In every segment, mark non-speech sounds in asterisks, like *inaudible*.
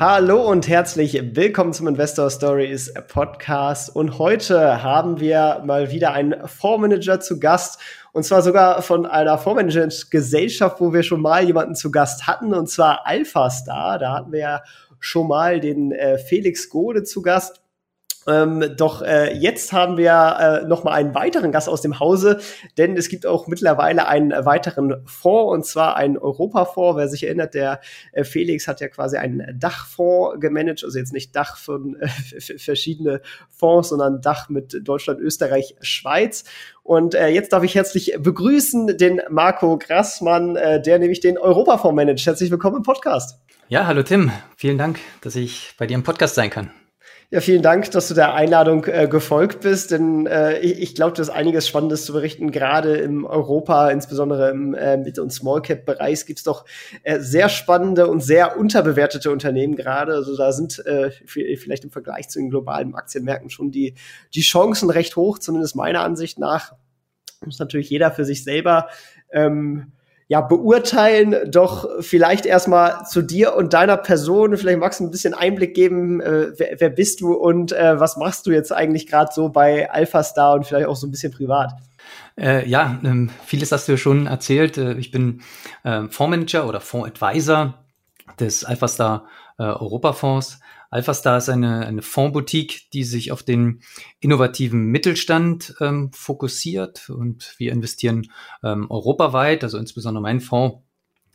Hallo und herzlich willkommen zum Investor Stories Podcast. Und heute haben wir mal wieder einen Fondsmanager zu Gast und zwar sogar von einer Fondsmanagement-Gesellschaft, wo wir schon mal jemanden zu Gast hatten, und zwar Alpha Star. Da hatten wir ja schon mal den äh, Felix Gode zu Gast. Ähm, doch äh, jetzt haben wir äh, noch mal einen weiteren Gast aus dem Hause, denn es gibt auch mittlerweile einen weiteren Fonds und zwar einen Europafonds. Wer sich erinnert, der äh, Felix hat ja quasi einen Dachfonds gemanagt, also jetzt nicht Dach von äh, verschiedene Fonds, sondern Dach mit Deutschland, Österreich, Schweiz. Und äh, jetzt darf ich herzlich begrüßen den Marco Grassmann, äh, der nämlich den Europafonds managt. Herzlich willkommen im Podcast. Ja, hallo Tim. Vielen Dank, dass ich bei dir im Podcast sein kann. Ja, vielen Dank, dass du der Einladung äh, gefolgt bist, denn äh, ich, ich glaube, du hast einiges Spannendes zu berichten. Gerade im Europa, insbesondere im äh, Mid- und Small-Cap-Bereich, gibt es doch äh, sehr spannende und sehr unterbewertete Unternehmen gerade. Also da sind äh, vielleicht im Vergleich zu den globalen Aktienmärkten schon die, die Chancen recht hoch, zumindest meiner Ansicht nach. Muss natürlich jeder für sich selber ähm, ja, beurteilen. Doch vielleicht erstmal zu dir und deiner Person. Vielleicht magst du ein bisschen Einblick geben, äh, wer, wer, bist du und äh, was machst du jetzt eigentlich gerade so bei AlphaStar und vielleicht auch so ein bisschen privat? Äh, ja, ähm, vieles hast du ja schon erzählt. Äh, ich bin äh, Fondsmanager oder Fondsadvisor des AlphaStar äh, Europafonds. AlphaStar ist eine, eine Fondsboutique, die sich auf den innovativen Mittelstand ähm, fokussiert und wir investieren ähm, europaweit, also insbesondere mein Fonds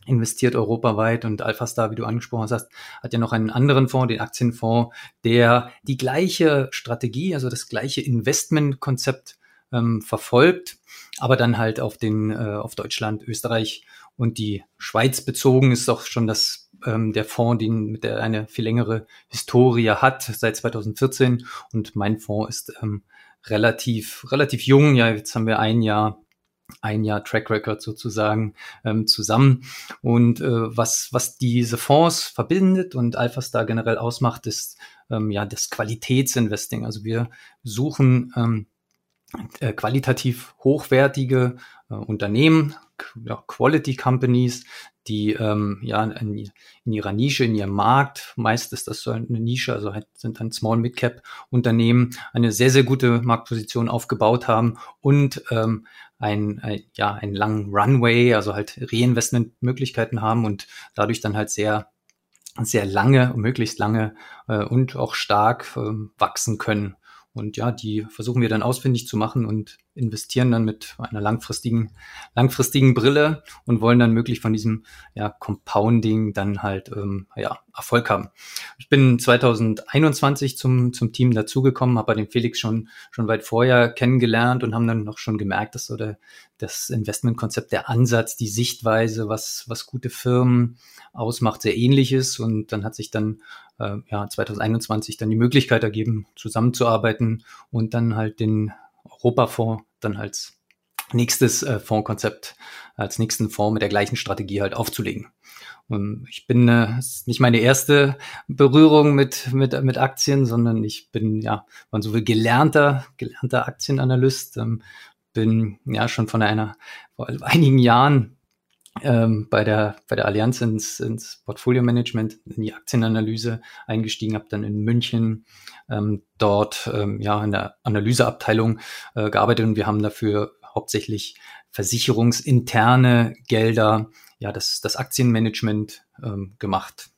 investiert europaweit und AlphaStar, wie du angesprochen hast, hat ja noch einen anderen Fonds, den Aktienfonds, der die gleiche Strategie, also das gleiche Investmentkonzept ähm, verfolgt, aber dann halt auf den äh, auf Deutschland, Österreich und die Schweiz bezogen. Ist auch schon das ähm, der Fonds, den, mit der eine viel längere Historie hat, seit 2014. Und mein Fonds ist ähm, relativ, relativ jung. Ja, jetzt haben wir ein Jahr ein Jahr Track Record sozusagen ähm, zusammen. Und äh, was, was diese Fonds verbindet und Alphastar generell ausmacht, ist ähm, ja das Qualitätsinvesting. Also wir suchen ähm, äh, qualitativ hochwertige äh, Unternehmen, ja, Quality Companies, die ähm, ja in, in, ihrer Nische, in ihrem Markt, meist ist das so eine Nische, also halt sind dann Small Mid Cap Unternehmen, eine sehr sehr gute Marktposition aufgebaut haben und ähm, ein, ein ja einen langen Runway, also halt Reinvestmentmöglichkeiten haben und dadurch dann halt sehr sehr lange, möglichst lange äh, und auch stark äh, wachsen können. Und ja, die versuchen wir dann ausfindig zu machen und investieren dann mit einer langfristigen, langfristigen Brille und wollen dann möglich von diesem ja, Compounding dann halt ähm, ja, Erfolg haben. Ich bin 2021 zum, zum Team dazugekommen, habe den Felix schon, schon weit vorher kennengelernt und haben dann noch schon gemerkt, dass so der, das Investmentkonzept, der Ansatz, die Sichtweise, was, was gute Firmen ausmacht, sehr ähnlich ist. Und dann hat sich dann äh, ja 2021 dann die Möglichkeit ergeben, zusammenzuarbeiten und dann halt den Europafonds dann als nächstes äh, Fondskonzept, als nächsten Fonds mit der gleichen Strategie halt aufzulegen. Und ich bin äh, ist nicht meine erste Berührung mit, mit, mit Aktien, sondern ich bin, ja, man so will, gelernter, gelernter Aktienanalyst, ähm, bin ja schon von einer, vor einigen Jahren ähm, bei, der, bei der Allianz ins, ins Portfolio-Management, in die Aktienanalyse eingestiegen, habe dann in München ähm, dort ähm, ja in der Analyseabteilung äh, gearbeitet und wir haben dafür hauptsächlich versicherungsinterne Gelder, ja, das, das Aktienmanagement ähm, gemacht.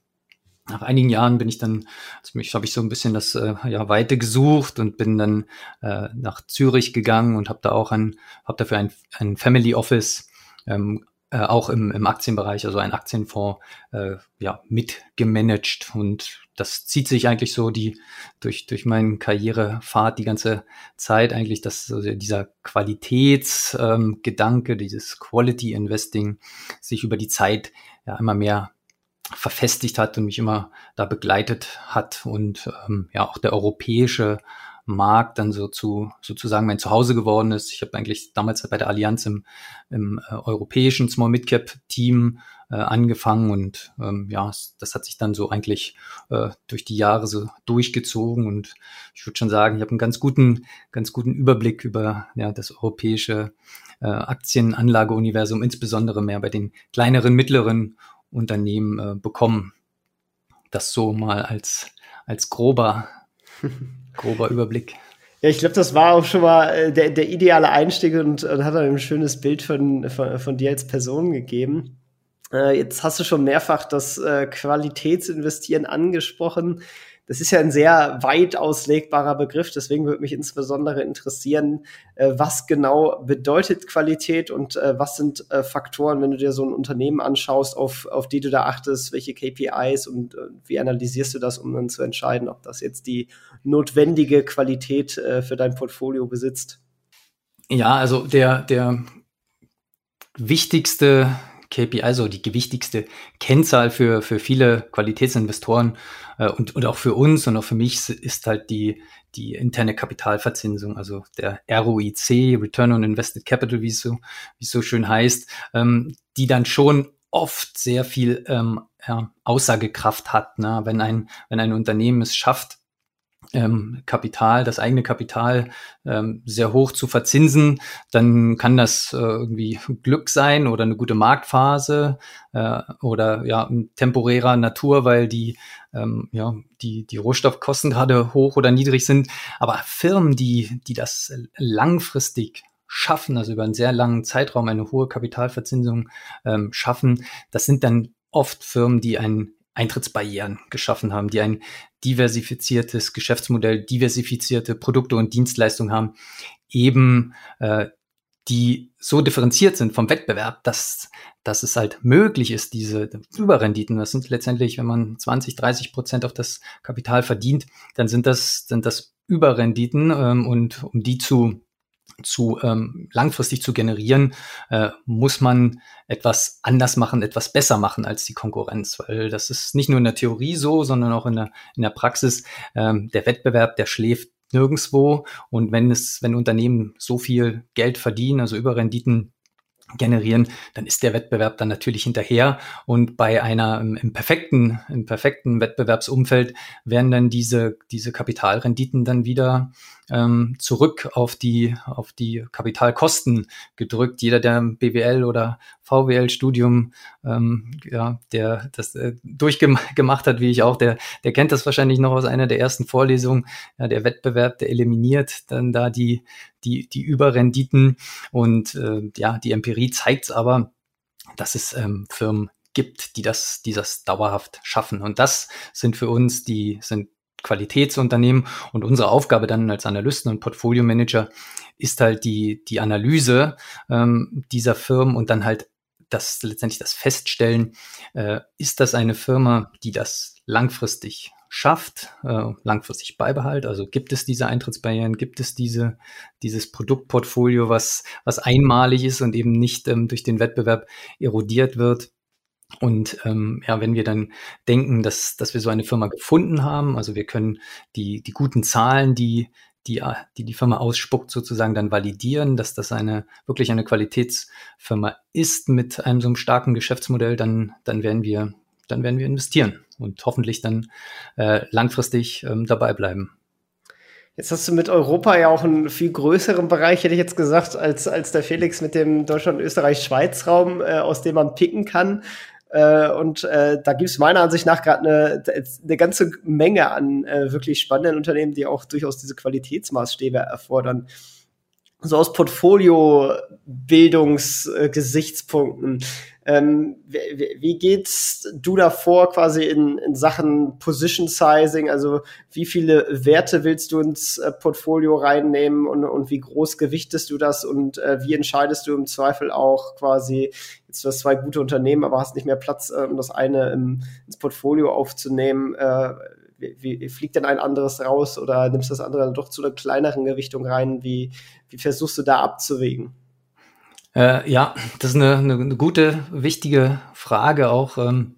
Nach einigen Jahren bin ich dann, also habe ich so ein bisschen das äh, ja, Weite gesucht und bin dann äh, nach Zürich gegangen und habe da auch ein, habe dafür ein, ein Family Office ähm, äh, auch im, im Aktienbereich, also ein Aktienfonds, äh, ja, mitgemanagt. Und das zieht sich eigentlich so die durch, durch meinen Karrierepfad die ganze Zeit eigentlich, dass also dieser Qualitätsgedanke, ähm, dieses Quality Investing sich über die Zeit ja immer mehr verfestigt hat und mich immer da begleitet hat und ähm, ja auch der europäische Markt dann so zu sozusagen mein Zuhause geworden ist. Ich habe eigentlich damals bei der Allianz im, im äh, europäischen Small Mid Cap Team äh, angefangen und ähm, ja, das hat sich dann so eigentlich äh, durch die Jahre so durchgezogen und ich würde schon sagen, ich habe einen ganz guten, ganz guten Überblick über ja, das europäische äh, Aktienanlageuniversum, insbesondere mehr bei den kleineren, mittleren Unternehmen äh, bekommen. Das so mal als, als grober, *laughs* grober Überblick. Ja, ich glaube, das war auch schon mal äh, der, der ideale Einstieg und, und hat ein schönes Bild von, von, von dir als Person gegeben. Äh, jetzt hast du schon mehrfach das äh, Qualitätsinvestieren angesprochen. Das ist ja ein sehr weit auslegbarer Begriff, deswegen würde mich insbesondere interessieren, äh, was genau bedeutet Qualität und äh, was sind äh, Faktoren, wenn du dir so ein Unternehmen anschaust, auf, auf die du da achtest, welche KPIs und äh, wie analysierst du das, um dann zu entscheiden, ob das jetzt die notwendige Qualität äh, für dein Portfolio besitzt? Ja, also der, der wichtigste KPI, also die gewichtigste Kennzahl für, für viele Qualitätsinvestoren äh, und, und auch für uns und auch für mich ist halt die, die interne Kapitalverzinsung, also der ROIC, Return on Invested Capital, wie es so, wie es so schön heißt, ähm, die dann schon oft sehr viel ähm, ja, Aussagekraft hat. Ne? Wenn, ein, wenn ein Unternehmen es schafft, ähm, Kapital, das eigene Kapital ähm, sehr hoch zu verzinsen, dann kann das äh, irgendwie Glück sein oder eine gute Marktphase äh, oder ja temporärer Natur, weil die ähm, ja die die Rohstoffkosten gerade hoch oder niedrig sind. Aber Firmen, die die das langfristig schaffen, also über einen sehr langen Zeitraum eine hohe Kapitalverzinsung ähm, schaffen, das sind dann oft Firmen, die ein Eintrittsbarrieren geschaffen haben, die ein diversifiziertes Geschäftsmodell, diversifizierte Produkte und Dienstleistungen haben, eben äh, die so differenziert sind vom Wettbewerb, dass, dass es halt möglich ist, diese Überrenditen, das sind letztendlich, wenn man 20, 30 Prozent auf das Kapital verdient, dann sind das, sind das Überrenditen ähm, und um die zu zu ähm, langfristig zu generieren, äh, muss man etwas anders machen, etwas besser machen als die Konkurrenz, weil das ist nicht nur in der Theorie so, sondern auch in der, in der Praxis. Ähm, der Wettbewerb, der schläft nirgendswo und wenn es, wenn Unternehmen so viel Geld verdienen, also Überrenditen generieren, dann ist der Wettbewerb dann natürlich hinterher. Und bei einer im, im, perfekten im perfekten Wettbewerbsumfeld werden dann diese diese Kapitalrenditen dann wieder ähm, zurück auf die auf die Kapitalkosten gedrückt. Jeder, der BWL oder VWL-Studium, ähm, ja, der das äh, durchgemacht *laughs* hat, wie ich auch, der der kennt das wahrscheinlich noch aus einer der ersten Vorlesungen. Ja, der Wettbewerb, der eliminiert dann da die die, die Überrenditen. Und äh, ja, die Empirie zeigt aber, dass es ähm, Firmen gibt, die das, die das dauerhaft schaffen. Und das sind für uns die, sind Qualitätsunternehmen und unsere Aufgabe dann als Analysten und Portfolio-Manager ist halt die, die Analyse ähm, dieser Firmen und dann halt das letztendlich das Feststellen, äh, ist das eine Firma, die das langfristig schafft, äh, langfristig beibehalt. Also gibt es diese Eintrittsbarrieren, gibt es diese, dieses Produktportfolio, was, was einmalig ist und eben nicht ähm, durch den Wettbewerb erodiert wird. Und ähm, ja, wenn wir dann denken, dass, dass wir so eine Firma gefunden haben, also wir können die, die guten Zahlen, die, die, die die Firma ausspuckt, sozusagen dann validieren, dass das eine wirklich eine Qualitätsfirma ist mit einem so einem starken Geschäftsmodell, dann, dann werden wir, dann werden wir investieren und hoffentlich dann äh, langfristig ähm, dabei bleiben. Jetzt hast du mit Europa ja auch einen viel größeren Bereich, hätte ich jetzt gesagt, als, als der Felix mit dem Deutschland, Österreich, Schweiz-Raum, äh, aus dem man picken kann. Äh, und äh, da gibt es meiner Ansicht nach gerade eine, eine ganze Menge an äh, wirklich spannenden Unternehmen, die auch durchaus diese Qualitätsmaßstäbe erfordern so aus Portfolio-Bildungsgesichtspunkten. Ähm, wie, wie geht's du da vor quasi in, in Sachen Position Sizing? Also wie viele Werte willst du ins äh, Portfolio reinnehmen und, und wie groß gewichtest du das und äh, wie entscheidest du im Zweifel auch quasi, jetzt du hast zwei gute Unternehmen, aber hast nicht mehr Platz, um das eine im, ins Portfolio aufzunehmen. Äh, wie, wie, fliegt denn ein anderes raus oder nimmst das andere dann doch zu einer kleineren Gewichtung rein? Wie, wie versuchst du da abzuwägen? Äh, ja, das ist eine, eine, eine, gute, wichtige Frage auch. Ähm,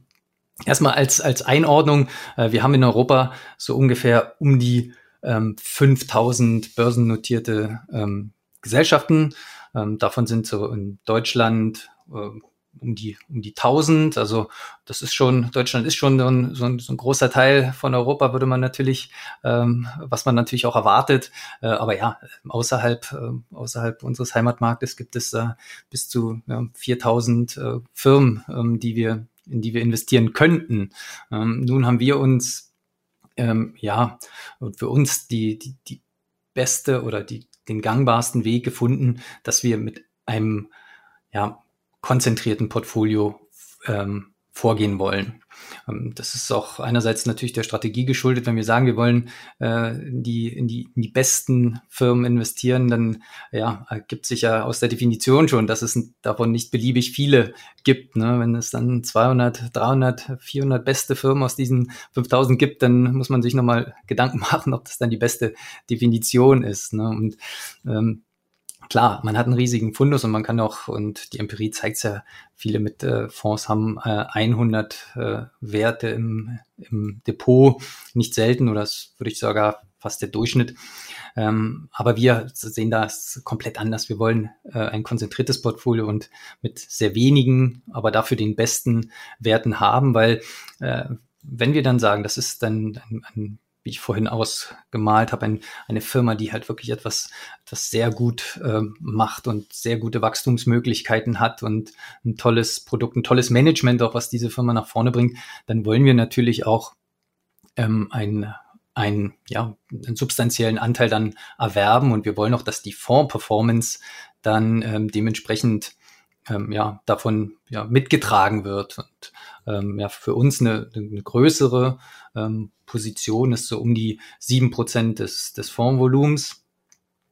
erstmal als, als Einordnung, äh, wir haben in Europa so ungefähr um die ähm, 5000 börsennotierte ähm, Gesellschaften. Ähm, davon sind so in Deutschland äh, um die, um die 1000. Also das ist schon, Deutschland ist schon so ein, so ein, großer Teil von Europa, würde man natürlich, ähm, was man natürlich auch erwartet. Äh, aber ja, außerhalb, äh, außerhalb unseres Heimatmarktes gibt es äh, bis zu ja, 4000 äh, Firmen, ähm, die wir, in die wir investieren könnten. Ähm, nun haben wir uns, ähm, ja, für uns die, die, die beste oder die, den gangbarsten Weg gefunden, dass wir mit einem ja, konzentrierten Portfolio ähm, vorgehen wollen. Ähm, das ist auch einerseits natürlich der Strategie geschuldet. Wenn wir sagen, wir wollen äh, die, in, die, in die besten Firmen investieren, dann ja, ergibt sich ja aus der Definition schon, dass es davon nicht beliebig viele gibt. Ne? Wenn es dann 200, 300, 400 beste Firmen aus diesen 5000 gibt, dann muss man sich nochmal Gedanken *laughs* machen, ob das dann die beste Definition ist. Ne? Und ähm, klar, man hat einen riesigen Fundus und man kann auch, und die Empirie zeigt es ja, viele mit äh, Fonds haben äh, 100 äh, Werte im, im Depot, nicht selten oder würde ich sogar fast der Durchschnitt. Ähm, aber wir sehen das komplett anders. Wir wollen äh, ein konzentriertes Portfolio und mit sehr wenigen, aber dafür den besten Werten haben, weil äh, wenn wir dann sagen, das ist dann ein, ein wie ich vorhin ausgemalt habe, ein, eine Firma, die halt wirklich etwas, etwas sehr gut äh, macht und sehr gute Wachstumsmöglichkeiten hat und ein tolles Produkt, ein tolles Management, auch was diese Firma nach vorne bringt, dann wollen wir natürlich auch ähm, ein, ein, ja, einen substanziellen Anteil dann erwerben und wir wollen auch, dass die Fonds-Performance dann ähm, dementsprechend ähm, ja, davon ja, mitgetragen wird. Und ähm, ja, für uns eine, eine größere ähm, Position ist so um die sieben Prozent des, des Fondsvolumens.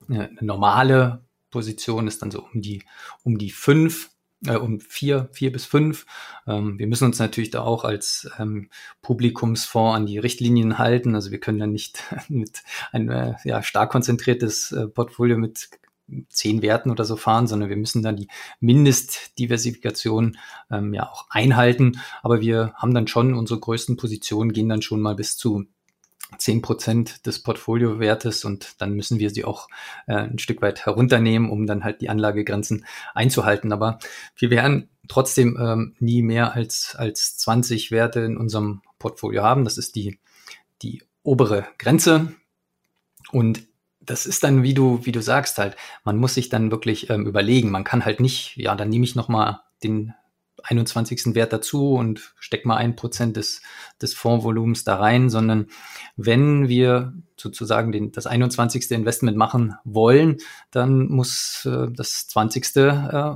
Eine normale Position ist dann so um die, um die fünf äh, um vier, vier bis fünf. Ähm, wir müssen uns natürlich da auch als ähm, Publikumsfonds an die Richtlinien halten. Also wir können dann nicht *laughs* mit ein äh, ja, stark konzentriertes äh, Portfolio mit zehn Werten oder so fahren, sondern wir müssen dann die Mindestdiversifikation ähm, ja auch einhalten. Aber wir haben dann schon unsere größten Positionen, gehen dann schon mal bis zu zehn Prozent des Portfoliowertes und dann müssen wir sie auch äh, ein Stück weit herunternehmen, um dann halt die Anlagegrenzen einzuhalten. Aber wir werden trotzdem ähm, nie mehr als, als 20 Werte in unserem Portfolio haben. Das ist die, die obere Grenze. Und das ist dann, wie du, wie du sagst halt, man muss sich dann wirklich ähm, überlegen. Man kann halt nicht, ja, dann nehme ich nochmal den 21. Wert dazu und steck mal ein Prozent des, des Fondsvolumens da rein, sondern wenn wir sozusagen den, das 21. Investment machen wollen, dann muss äh, das 20. Äh,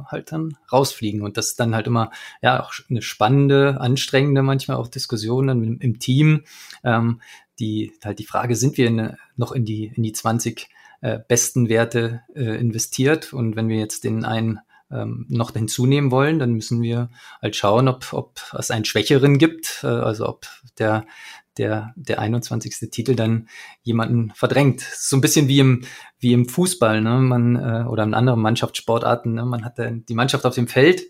halt dann rausfliegen. Und das ist dann halt immer ja auch eine spannende, anstrengende, manchmal auch Diskussion dann im, im Team. Ähm, die halt die Frage, sind wir in, noch in die, in die 20 äh, besten Werte äh, investiert? Und wenn wir jetzt den einen ähm, noch hinzunehmen wollen, dann müssen wir halt schauen, ob, ob es einen Schwächeren gibt, äh, also ob der, der, der 21. Titel dann jemanden verdrängt. So ein bisschen wie im, wie im Fußball, ne? Man, äh, oder in anderen Mannschaftssportarten, ne? Man hat die Mannschaft auf dem Feld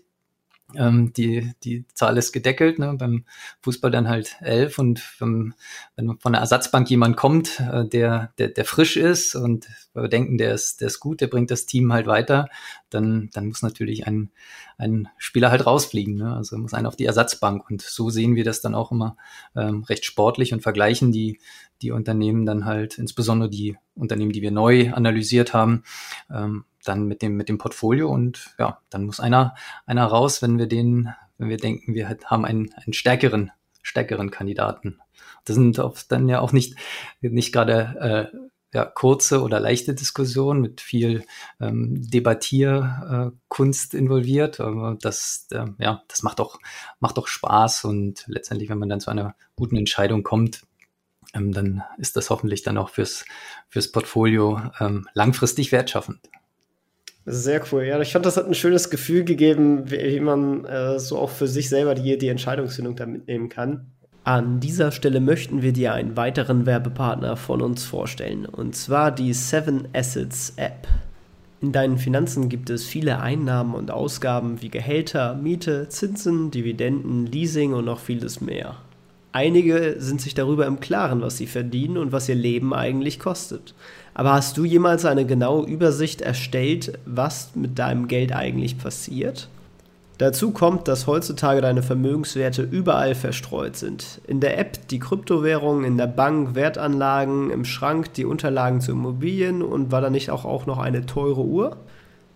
ähm, die, die Zahl ist gedeckelt, ne? beim Fußball dann halt elf und wenn, wenn von der Ersatzbank jemand kommt, äh, der, der, der frisch ist und wir denken, der ist, der ist gut, der bringt das Team halt weiter, dann, dann muss natürlich ein, ein Spieler halt rausfliegen. Ne? Also muss einer auf die Ersatzbank. Und so sehen wir das dann auch immer ähm, recht sportlich und vergleichen die, die Unternehmen dann halt, insbesondere die Unternehmen, die wir neu analysiert haben, ähm, dann mit dem, mit dem Portfolio und ja, dann muss einer, einer raus, wenn wir den, wenn wir denken, wir haben einen, einen stärkeren, stärkeren Kandidaten. Das sind oft dann ja auch nicht, nicht gerade äh, ja, kurze oder leichte Diskussionen mit viel ähm, Debattierkunst äh, involviert. Aber das, äh, ja, das macht doch, macht doch Spaß und letztendlich, wenn man dann zu einer guten Entscheidung kommt, ähm, dann ist das hoffentlich dann auch fürs, fürs Portfolio ähm, langfristig wertschaffend. Sehr cool. Ja, ich fand, das hat ein schönes Gefühl gegeben, wie man äh, so auch für sich selber die, die Entscheidungsfindung da mitnehmen kann. An dieser Stelle möchten wir dir einen weiteren Werbepartner von uns vorstellen, und zwar die Seven Assets App. In deinen Finanzen gibt es viele Einnahmen und Ausgaben wie Gehälter, Miete, Zinsen, Dividenden, Leasing und noch vieles mehr. Einige sind sich darüber im Klaren, was sie verdienen und was ihr Leben eigentlich kostet. Aber hast du jemals eine genaue Übersicht erstellt, was mit deinem Geld eigentlich passiert? Dazu kommt, dass heutzutage deine Vermögenswerte überall verstreut sind. In der App die Kryptowährungen, in der Bank Wertanlagen, im Schrank die Unterlagen zu Immobilien und war da nicht auch, auch noch eine teure Uhr?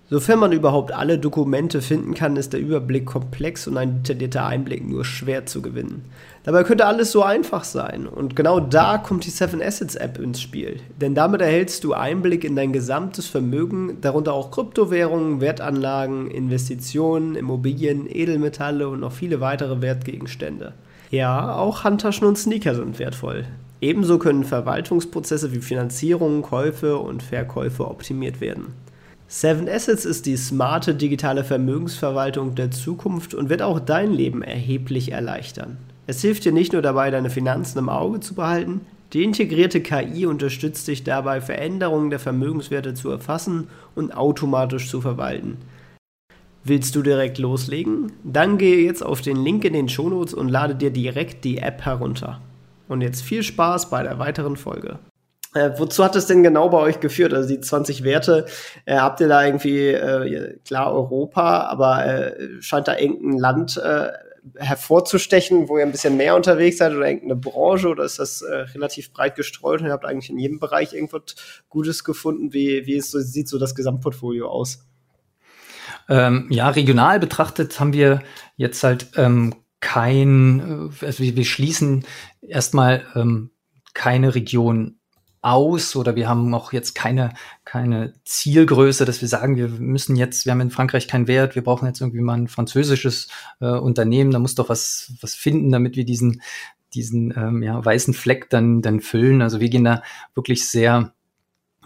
Sofern man überhaupt alle Dokumente finden kann, ist der Überblick komplex und ein detaillierter Einblick nur schwer zu gewinnen. Dabei könnte alles so einfach sein. Und genau da kommt die Seven Assets App ins Spiel. Denn damit erhältst du Einblick in dein gesamtes Vermögen, darunter auch Kryptowährungen, Wertanlagen, Investitionen, Immobilien, Edelmetalle und noch viele weitere Wertgegenstände. Ja, auch Handtaschen und Sneaker sind wertvoll. Ebenso können Verwaltungsprozesse wie Finanzierung, Käufe und Verkäufe optimiert werden. Seven Assets ist die smarte digitale Vermögensverwaltung der Zukunft und wird auch dein Leben erheblich erleichtern. Es hilft dir nicht nur dabei, deine Finanzen im Auge zu behalten, die integrierte KI unterstützt dich dabei, Veränderungen der Vermögenswerte zu erfassen und automatisch zu verwalten. Willst du direkt loslegen? Dann gehe jetzt auf den Link in den Shownotes und lade dir direkt die App herunter. Und jetzt viel Spaß bei der weiteren Folge. Äh, wozu hat es denn genau bei euch geführt? Also die 20 Werte, äh, habt ihr da irgendwie, äh, klar Europa, aber äh, scheint da irgendein Land äh, hervorzustechen, wo ihr ein bisschen mehr unterwegs seid oder irgendeine Branche oder ist das äh, relativ breit gestreut und ihr habt eigentlich in jedem Bereich irgendwas Gutes gefunden? Wie, wie ist so, sieht so das Gesamtportfolio aus? Ähm, ja, regional betrachtet haben wir jetzt halt ähm, kein, also wir, wir schließen erstmal ähm, keine Region aus oder wir haben auch jetzt keine, keine Zielgröße, dass wir sagen, wir müssen jetzt, wir haben in Frankreich keinen Wert, wir brauchen jetzt irgendwie mal ein französisches äh, Unternehmen, da muss doch was, was finden, damit wir diesen, diesen ähm, ja, weißen Fleck dann, dann füllen. Also wir gehen da wirklich sehr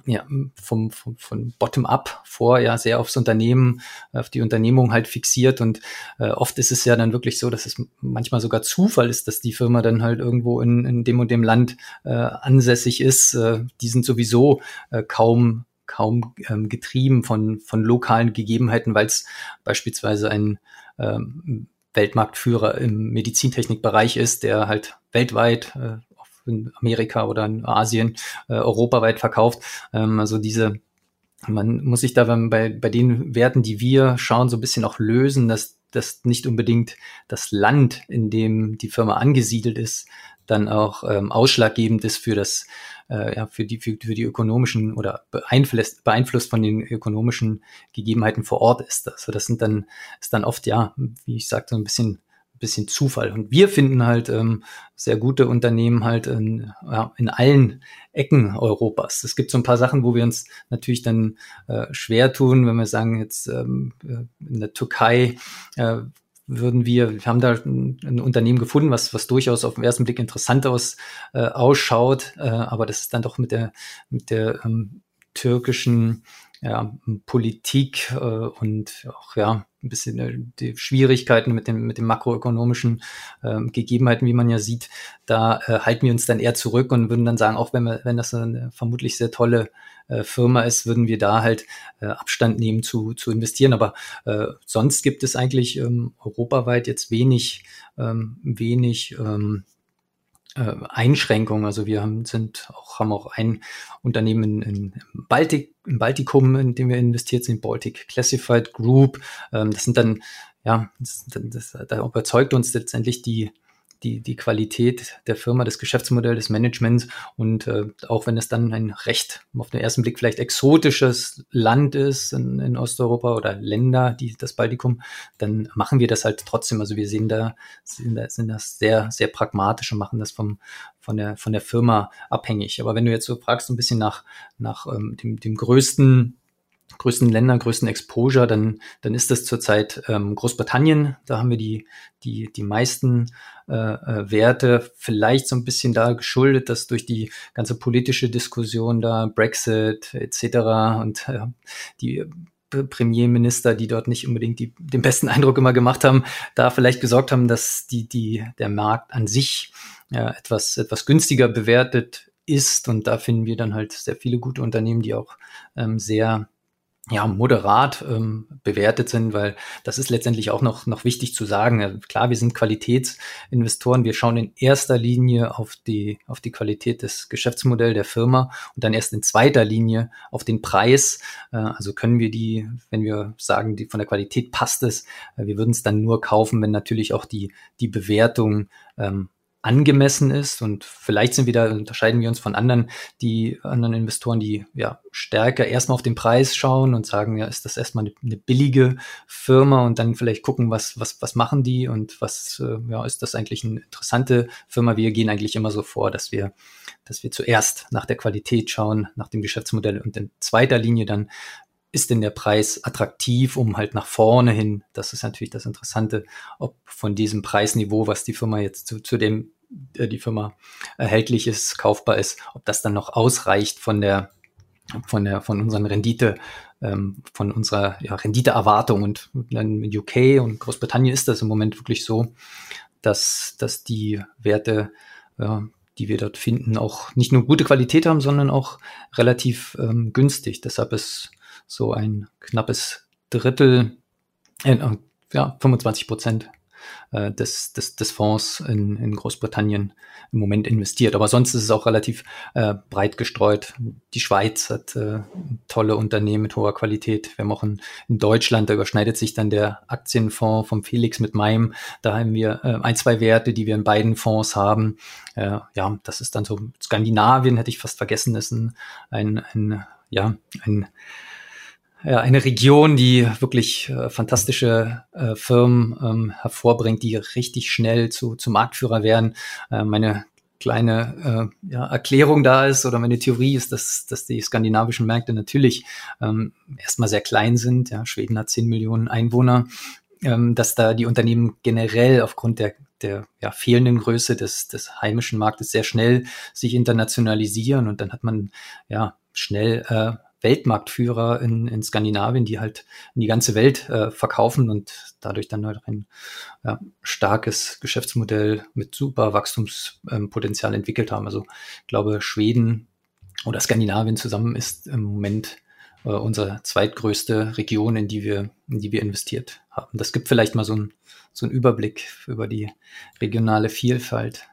ja, vom, vom, von bottom-up vor, ja, sehr aufs Unternehmen, auf die Unternehmung halt fixiert und äh, oft ist es ja dann wirklich so, dass es manchmal sogar Zufall ist, dass die Firma dann halt irgendwo in, in dem und dem Land äh, ansässig ist. Äh, die sind sowieso äh, kaum kaum ähm, getrieben von, von lokalen Gegebenheiten, weil es beispielsweise ein ähm, Weltmarktführer im Medizintechnikbereich ist, der halt weltweit äh, in Amerika oder in Asien äh, europaweit verkauft. Ähm, also diese man muss sich da bei, bei den Werten, die wir schauen, so ein bisschen auch lösen, dass das nicht unbedingt das Land, in dem die Firma angesiedelt ist, dann auch ähm, ausschlaggebend ist für das, äh, ja, für die, für, für die ökonomischen oder beeinflusst, beeinflusst von den ökonomischen Gegebenheiten vor Ort ist. Also das sind dann, ist dann oft, ja, wie ich sagte, ein bisschen bisschen Zufall. Und wir finden halt ähm, sehr gute Unternehmen halt in, ja, in allen Ecken Europas. Es gibt so ein paar Sachen, wo wir uns natürlich dann äh, schwer tun, wenn wir sagen, jetzt ähm, äh, in der Türkei äh, würden wir, wir haben da ein, ein, Unternehmen gefunden, was, was durchaus auf den ersten Blick interessant aus, äh, ausschaut, äh, aber das ist dann doch mit der, mit der ähm, türkischen ja, Politik äh, und auch ja ein bisschen äh, die Schwierigkeiten mit den mit den makroökonomischen äh, Gegebenheiten, wie man ja sieht, da äh, halten wir uns dann eher zurück und würden dann sagen, auch wenn wir, wenn das eine vermutlich sehr tolle äh, Firma ist, würden wir da halt äh, Abstand nehmen zu zu investieren. Aber äh, sonst gibt es eigentlich ähm, europaweit jetzt wenig ähm, wenig ähm, äh, Einschränkungen. Also wir haben, sind auch, haben auch ein Unternehmen in, in Baltik, im Baltikum, in dem wir investiert sind, Baltic Classified Group. Ähm, das sind dann, ja, das, das, da überzeugt uns letztendlich die, die, die Qualität der Firma, das Geschäftsmodell, des Managements und äh, auch wenn es dann ein recht auf den ersten Blick vielleicht exotisches Land ist in, in Osteuropa oder Länder, die das Baltikum, dann machen wir das halt trotzdem. Also wir sehen da, sind, da, sind das sehr, sehr pragmatisch und machen das vom, von der, von der Firma abhängig. Aber wenn du jetzt so fragst, ein bisschen nach, nach ähm, dem, dem größten größten Ländern, größten Exposure, dann, dann ist das zurzeit ähm, Großbritannien. Da haben wir die, die, die meisten äh, äh, Werte, vielleicht so ein bisschen da geschuldet, dass durch die ganze politische Diskussion da, Brexit etc. und äh, die Premierminister, die dort nicht unbedingt die, den besten Eindruck immer gemacht haben, da vielleicht gesorgt haben, dass die, die, der Markt an sich ja, etwas, etwas günstiger bewertet ist. Und da finden wir dann halt sehr viele gute Unternehmen, die auch ähm, sehr ja, moderat ähm, bewertet sind, weil das ist letztendlich auch noch, noch wichtig zu sagen. Klar, wir sind Qualitätsinvestoren. Wir schauen in erster Linie auf die, auf die Qualität des Geschäftsmodells der Firma und dann erst in zweiter Linie auf den Preis. Äh, also können wir die, wenn wir sagen, die von der Qualität passt es, äh, wir würden es dann nur kaufen, wenn natürlich auch die, die Bewertung ähm, angemessen ist und vielleicht sind wir da, unterscheiden wir uns von anderen, die anderen Investoren, die ja stärker erstmal auf den Preis schauen und sagen, ja, ist das erstmal eine, eine billige Firma und dann vielleicht gucken, was, was, was machen die und was, äh, ja, ist das eigentlich eine interessante Firma? Wir gehen eigentlich immer so vor, dass wir, dass wir zuerst nach der Qualität schauen, nach dem Geschäftsmodell und in zweiter Linie dann ist denn der Preis attraktiv, um halt nach vorne hin, das ist natürlich das Interessante, ob von diesem Preisniveau, was die Firma jetzt zu, zu dem äh, die Firma erhältlich ist, kaufbar ist, ob das dann noch ausreicht von der von der von unseren Rendite ähm, von unserer ja, Renditeerwartung und dann in UK und Großbritannien ist das im Moment wirklich so, dass dass die Werte ja, die wir dort finden, auch nicht nur gute Qualität haben, sondern auch relativ ähm, günstig. Deshalb ist so ein knappes Drittel, äh, ja, 25 Prozent äh, des, des, des Fonds in, in Großbritannien im Moment investiert. Aber sonst ist es auch relativ äh, breit gestreut. Die Schweiz hat äh, tolle Unternehmen mit hoher Qualität. Wir haben auch in, in Deutschland, da überschneidet sich dann der Aktienfonds vom Felix mit meinem. Da haben wir äh, ein, zwei Werte, die wir in beiden Fonds haben. Äh, ja, das ist dann so Skandinavien, hätte ich fast vergessen, ist ein, ein, ein ja, ein ja, eine Region, die wirklich äh, fantastische äh, Firmen ähm, hervorbringt, die richtig schnell zu, zu Marktführer werden. Äh, meine kleine äh, ja, Erklärung da ist oder meine Theorie ist, dass, dass die skandinavischen Märkte natürlich ähm, erstmal sehr klein sind. Ja, Schweden hat 10 Millionen Einwohner, ähm, dass da die Unternehmen generell aufgrund der der ja, fehlenden Größe des, des heimischen Marktes sehr schnell sich internationalisieren und dann hat man ja schnell äh, Weltmarktführer in, in Skandinavien, die halt in die ganze Welt äh, verkaufen und dadurch dann halt ein ja, starkes Geschäftsmodell mit super Wachstumspotenzial entwickelt haben. Also ich glaube, Schweden oder Skandinavien zusammen ist im Moment äh, unsere zweitgrößte Region, in die wir, in die wir investiert haben. Das gibt vielleicht mal so ein so einen Überblick über die regionale Vielfalt.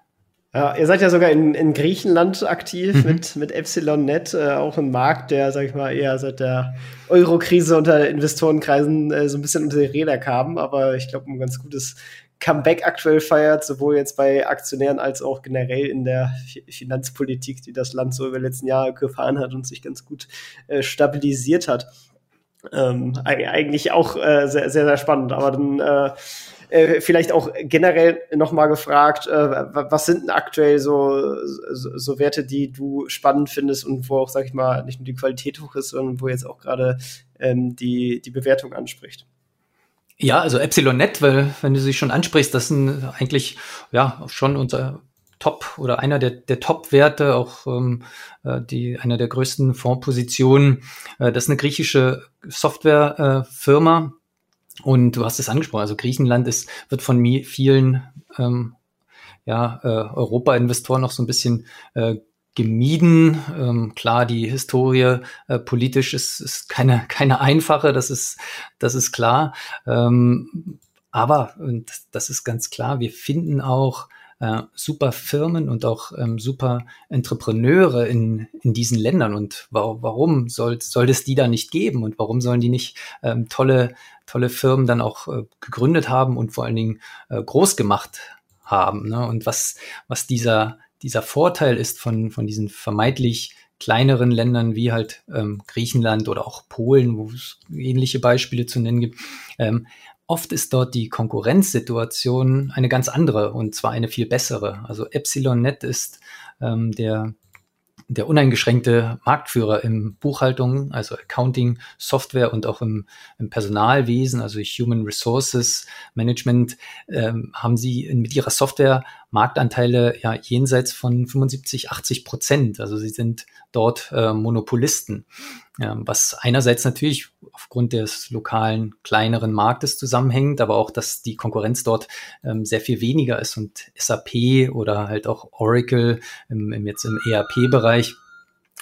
Ja, ihr seid ja sogar in, in Griechenland aktiv mhm. mit, mit EpsilonNet, äh, auch ein Markt, der, sag ich mal, eher seit der Euro-Krise unter Investorenkreisen äh, so ein bisschen unter die Räder kam, aber ich glaube, ein ganz gutes Comeback aktuell feiert, sowohl jetzt bei Aktionären als auch generell in der Finanzpolitik, die das Land so über die letzten Jahre gefahren hat und sich ganz gut äh, stabilisiert hat. Ähm, eigentlich auch äh, sehr, sehr, sehr spannend, aber dann äh, äh, vielleicht auch generell nochmal gefragt, äh, was sind denn aktuell so, so, so, Werte, die du spannend findest und wo auch, sag ich mal, nicht nur die Qualität hoch ist, sondern wo jetzt auch gerade ähm, die, die Bewertung anspricht? Ja, also EpsilonNet, weil wenn du sie schon ansprichst, das sind eigentlich ja schon unser Top oder einer der, der Top-Werte, auch ähm, äh, die einer der größten Fondspositionen. Äh, das ist eine griechische Softwarefirma, und du hast es angesprochen, also Griechenland ist, wird von vielen ähm, ja, äh, Europa-Investoren noch so ein bisschen äh, gemieden. Ähm, klar, die Historie äh, politisch ist, ist keine, *laughs* keine einfache, das ist, das ist klar. Ähm, aber, und das ist ganz klar, wir finden auch äh, super Firmen und auch ähm, super Entrepreneure in, in diesen Ländern. Und wa warum soll, soll es die da nicht geben? Und warum sollen die nicht ähm, tolle tolle Firmen dann auch äh, gegründet haben und vor allen Dingen äh, groß gemacht haben. Ne? Und was, was dieser, dieser Vorteil ist von, von diesen vermeintlich kleineren Ländern wie halt ähm, Griechenland oder auch Polen, wo es ähnliche Beispiele zu nennen gibt. Ähm, oft ist dort die Konkurrenzsituation eine ganz andere und zwar eine viel bessere. Also EpsilonNet ist ähm, der der uneingeschränkte Marktführer im Buchhaltung, also Accounting, Software und auch im, im Personalwesen, also Human Resources Management, ähm, haben sie mit ihrer Software Marktanteile ja jenseits von 75, 80 Prozent. Also sie sind dort äh, Monopolisten. Ja, was einerseits natürlich aufgrund des lokalen kleineren Marktes zusammenhängt, aber auch, dass die Konkurrenz dort ähm, sehr viel weniger ist und SAP oder halt auch Oracle im, im jetzt im ERP-Bereich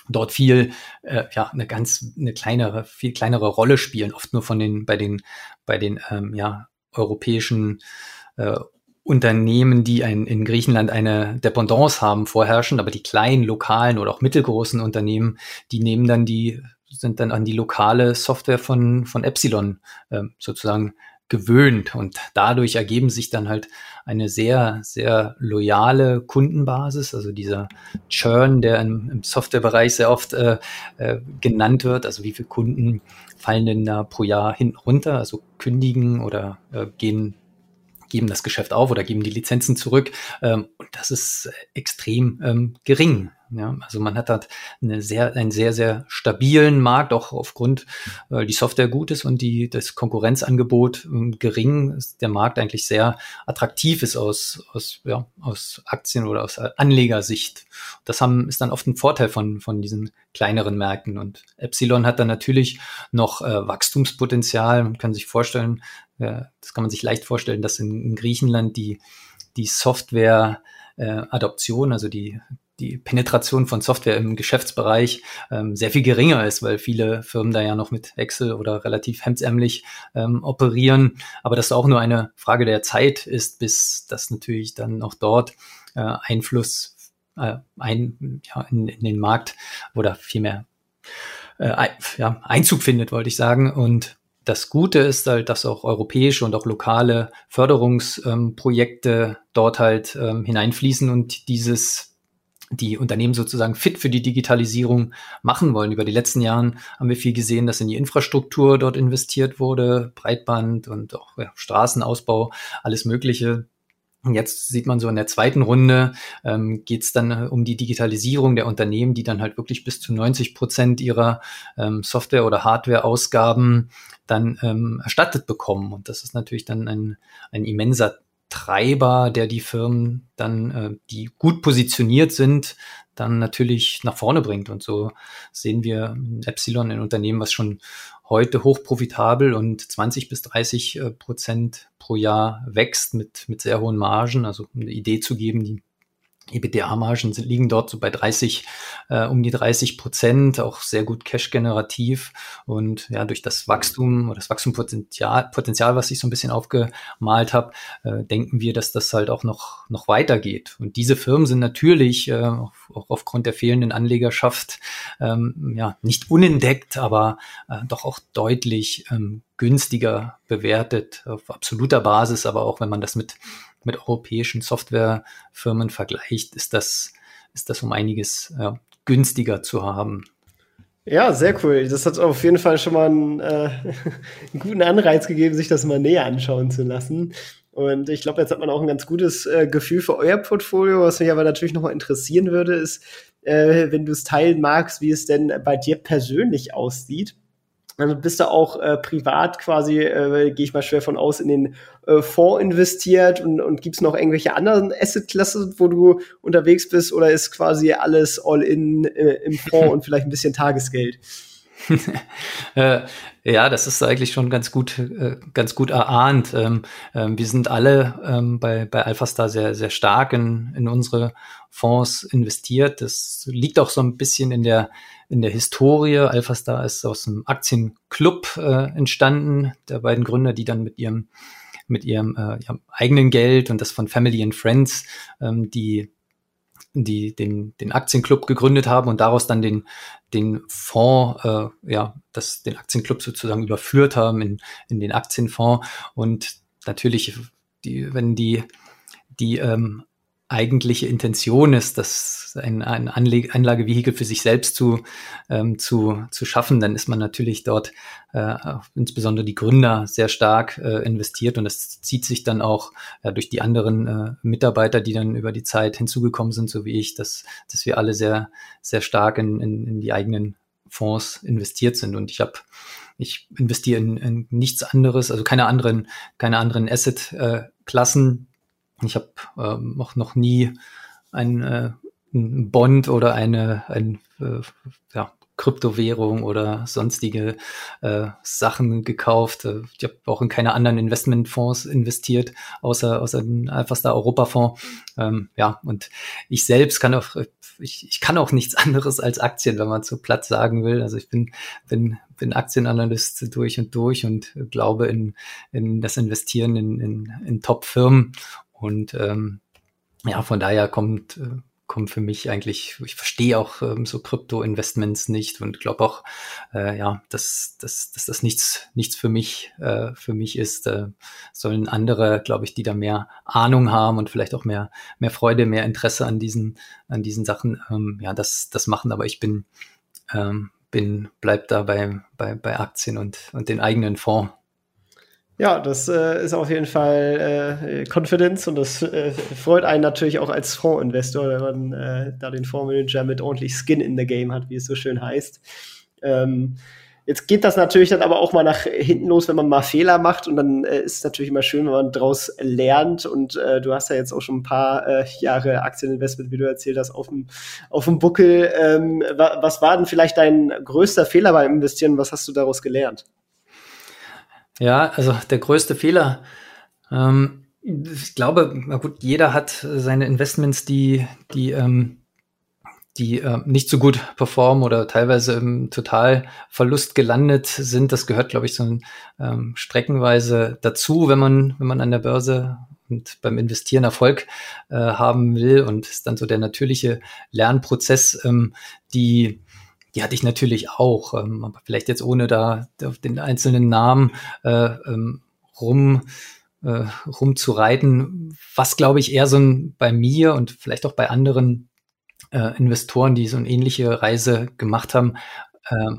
dort viel, äh, ja, eine ganz, eine kleinere, viel kleinere Rolle spielen, oft nur von den, bei den, bei den, ähm, ja, europäischen äh, Unternehmen, die ein, in Griechenland eine Dependance haben, vorherrschen, aber die kleinen, lokalen oder auch mittelgroßen Unternehmen, die nehmen dann die, sind dann an die lokale Software von, von Epsilon äh, sozusagen gewöhnt. Und dadurch ergeben sich dann halt eine sehr, sehr loyale Kundenbasis, also dieser Churn, der im, im Softwarebereich sehr oft äh, äh, genannt wird, also wie viele Kunden fallen denn da pro Jahr hinten runter, also kündigen oder äh, gehen geben das Geschäft auf oder geben die Lizenzen zurück. Ähm, und das ist extrem ähm, gering. Ja, also man hat halt eine sehr, einen sehr, sehr stabilen Markt, auch aufgrund, weil die Software gut ist und die, das Konkurrenzangebot ähm, gering ist, der Markt eigentlich sehr attraktiv ist aus, aus, ja, aus Aktien- oder aus Anlegersicht. Das haben, ist dann oft ein Vorteil von, von diesen kleineren Märkten. Und Epsilon hat dann natürlich noch äh, Wachstumspotenzial. Man kann sich vorstellen, das kann man sich leicht vorstellen, dass in, in Griechenland die, die Software äh, also die, die Penetration von Software im Geschäftsbereich ähm, sehr viel geringer ist, weil viele Firmen da ja noch mit Excel oder relativ hemdsärmlich ähm, operieren. Aber das auch nur eine Frage der Zeit ist, bis das natürlich dann auch dort äh, Einfluss äh, ein, ja, in, in den Markt oder vielmehr äh, ja, Einzug findet, wollte ich sagen. Und das Gute ist halt, dass auch europäische und auch lokale Förderungsprojekte ähm, dort halt ähm, hineinfließen und dieses die Unternehmen sozusagen fit für die Digitalisierung machen wollen. Über die letzten Jahren haben wir viel gesehen, dass in die Infrastruktur dort investiert wurde, Breitband und auch ja, Straßenausbau, alles Mögliche. Und jetzt sieht man so in der zweiten Runde ähm, geht es dann äh, um die Digitalisierung der Unternehmen, die dann halt wirklich bis zu 90 Prozent ihrer ähm, Software- oder Hardware-Ausgaben dann ähm, erstattet bekommen. Und das ist natürlich dann ein, ein immenser Treiber, der die Firmen dann, äh, die gut positioniert sind, dann natürlich nach vorne bringt. Und so sehen wir Epsilon ein Unternehmen, was schon heute hochprofitabel und 20 bis 30 äh, Prozent pro Jahr wächst mit, mit sehr hohen Margen. Also um eine Idee zu geben, die EBITDA-Margen liegen dort so bei 30, äh, um die 30 Prozent, auch sehr gut cash-generativ. Und ja, durch das Wachstum oder das Wachstumspotenzial, Potenzial, was ich so ein bisschen aufgemalt habe, äh, denken wir, dass das halt auch noch, noch weitergeht. Und diese Firmen sind natürlich äh, auch aufgrund der fehlenden Anlegerschaft ähm, ja nicht unentdeckt, aber äh, doch auch deutlich ähm, günstiger bewertet auf absoluter Basis, aber auch wenn man das mit mit europäischen Softwarefirmen vergleicht, ist das, ist das um einiges äh, günstiger zu haben. Ja, sehr cool. Das hat auf jeden Fall schon mal einen, äh, *laughs* einen guten Anreiz gegeben, sich das mal näher anschauen zu lassen. Und ich glaube, jetzt hat man auch ein ganz gutes äh, Gefühl für euer Portfolio. Was mich aber natürlich nochmal interessieren würde, ist, äh, wenn du es teilen magst, wie es denn bei dir persönlich aussieht. Also bist du auch äh, privat quasi, äh, gehe ich mal schwer von aus, in den äh, Fonds investiert und, und gibt es noch irgendwelche anderen Asset-Klassen, wo du unterwegs bist oder ist quasi alles all in äh, im Fonds und vielleicht ein bisschen Tagesgeld? *laughs* äh, ja, das ist eigentlich schon ganz gut, äh, ganz gut erahnt. Ähm, ähm, wir sind alle ähm, bei, bei AlphaStar sehr, sehr stark in, in unsere Fonds investiert. Das liegt auch so ein bisschen in der, in der Historie. AlphaStar ist aus einem Aktienclub äh, entstanden, der beiden Gründer, die dann mit ihrem mit ihrem, äh, ihrem eigenen Geld und das von Family and Friends, ähm, die die den, den Aktienclub gegründet haben und daraus dann den, den Fonds, äh, ja, das, den Aktienclub sozusagen überführt haben in, in den Aktienfonds. Und natürlich, die, wenn die, die ähm, eigentliche Intention ist, das ein, ein Anlagevehikel für sich selbst zu, ähm, zu, zu schaffen, dann ist man natürlich dort äh, insbesondere die Gründer sehr stark äh, investiert und das zieht sich dann auch äh, durch die anderen äh, Mitarbeiter, die dann über die Zeit hinzugekommen sind, so wie ich, dass, dass wir alle sehr, sehr stark in, in, in die eigenen Fonds investiert sind. Und ich habe ich investiere in, in nichts anderes, also keine anderen, keine anderen Asset-Klassen, ich habe ähm, auch noch nie ein, äh, ein Bond oder eine, ein, äh, ja, Kryptowährung oder sonstige äh, Sachen gekauft. Äh, ich habe auch in keine anderen Investmentfonds investiert, außer, außer den Alphastar Europafonds. Ähm, ja, und ich selbst kann auch, ich, ich kann auch nichts *laughs* anderes als Aktien, wenn man so platt sagen will. Also ich bin, bin, bin Aktienanalyst durch und durch und glaube in, in das Investieren in, in, in Top-Firmen. Und ähm, ja, von daher kommt, äh, kommt für mich eigentlich, ich verstehe auch ähm, so Krypto-Investments nicht und glaube auch, äh, ja, dass, dass, dass das nichts, nichts für mich, äh, für mich ist. Äh, sollen andere, glaube ich, die da mehr Ahnung haben und vielleicht auch mehr, mehr Freude, mehr Interesse an diesen, an diesen Sachen, ähm, ja, das, das machen. Aber ich bin, ähm, bin, bleib da bei, bei, bei Aktien und, und den eigenen Fonds. Ja, das äh, ist auf jeden Fall äh, Confidence und das äh, freut einen natürlich auch als Fondsinvestor, wenn man äh, da den Fondsmanager mit ordentlich Skin in the Game hat, wie es so schön heißt. Ähm, jetzt geht das natürlich dann aber auch mal nach hinten los, wenn man mal Fehler macht und dann äh, ist es natürlich immer schön, wenn man daraus lernt und äh, du hast ja jetzt auch schon ein paar äh, Jahre Aktieninvestment, wie du erzählt hast, auf dem, auf dem Buckel. Ähm, wa was war denn vielleicht dein größter Fehler beim Investieren? Was hast du daraus gelernt? Ja, also der größte Fehler. Ähm, ich glaube, na gut, jeder hat seine Investments, die, die, ähm, die äh, nicht so gut performen oder teilweise im Totalverlust gelandet sind. Das gehört, glaube ich, so ähm, streckenweise dazu, wenn man, wenn man an der Börse und beim Investieren Erfolg äh, haben will und ist dann so der natürliche Lernprozess, ähm, die die hatte ich natürlich auch, ähm, aber vielleicht jetzt ohne da auf den einzelnen Namen äh, ähm, rum äh, rumzureiten, was glaube ich eher so ein bei mir und vielleicht auch bei anderen äh, Investoren, die so eine ähnliche Reise gemacht haben, äh,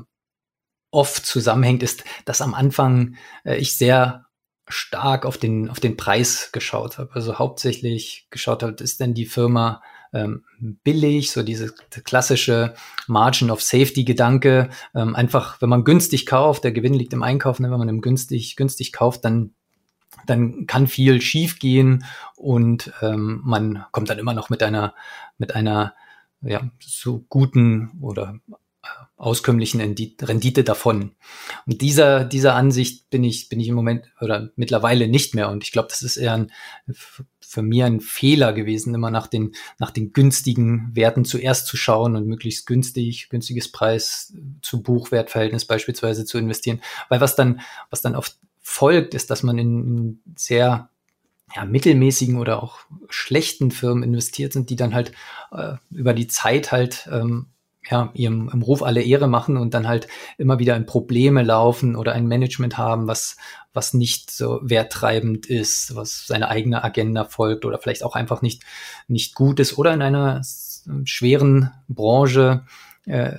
oft zusammenhängt, ist, dass am Anfang äh, ich sehr stark auf den, auf den Preis geschaut habe. Also hauptsächlich geschaut habe, ist denn die Firma ähm, billig, so diese klassische Margin of Safety Gedanke. Ähm, einfach, wenn man günstig kauft, der Gewinn liegt im Einkauf, ne, wenn man im günstig, günstig kauft, dann dann kann viel schief gehen und ähm, man kommt dann immer noch mit einer mit einer ja so guten oder äh, auskömmlichen Rendite davon. Und dieser, dieser Ansicht bin ich, bin ich im Moment oder mittlerweile nicht mehr. Und ich glaube, das ist eher ein für mir ein Fehler gewesen, immer nach den, nach den günstigen Werten zuerst zu schauen und möglichst günstig, günstiges Preis zu Buchwertverhältnis beispielsweise zu investieren. Weil was dann, was dann oft folgt, ist, dass man in, in sehr ja, mittelmäßigen oder auch schlechten Firmen investiert sind, die dann halt äh, über die Zeit halt ähm, ja, ihrem, im Ruf alle Ehre machen und dann halt immer wieder in Probleme laufen oder ein Management haben, was, was nicht so werttreibend ist, was seine eigene Agenda folgt oder vielleicht auch einfach nicht, nicht gut ist oder in einer schweren Branche, äh,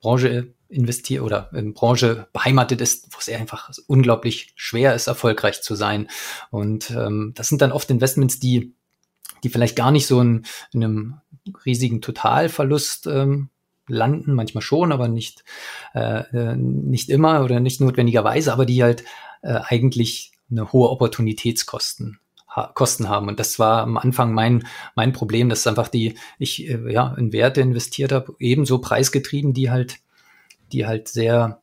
Branche investiert oder in Branche beheimatet ist, wo es einfach unglaublich schwer ist, erfolgreich zu sein. Und ähm, das sind dann oft Investments, die die vielleicht gar nicht so in, in einem riesigen Totalverlust ähm, landen, manchmal schon, aber nicht, äh, äh, nicht immer oder nicht notwendigerweise, aber die halt äh, eigentlich eine hohe Opportunitätskosten ha Kosten haben. Und das war am Anfang mein, mein Problem, dass einfach die, ich äh, ja, in Werte investiert habe, ebenso preisgetrieben, die halt, die halt sehr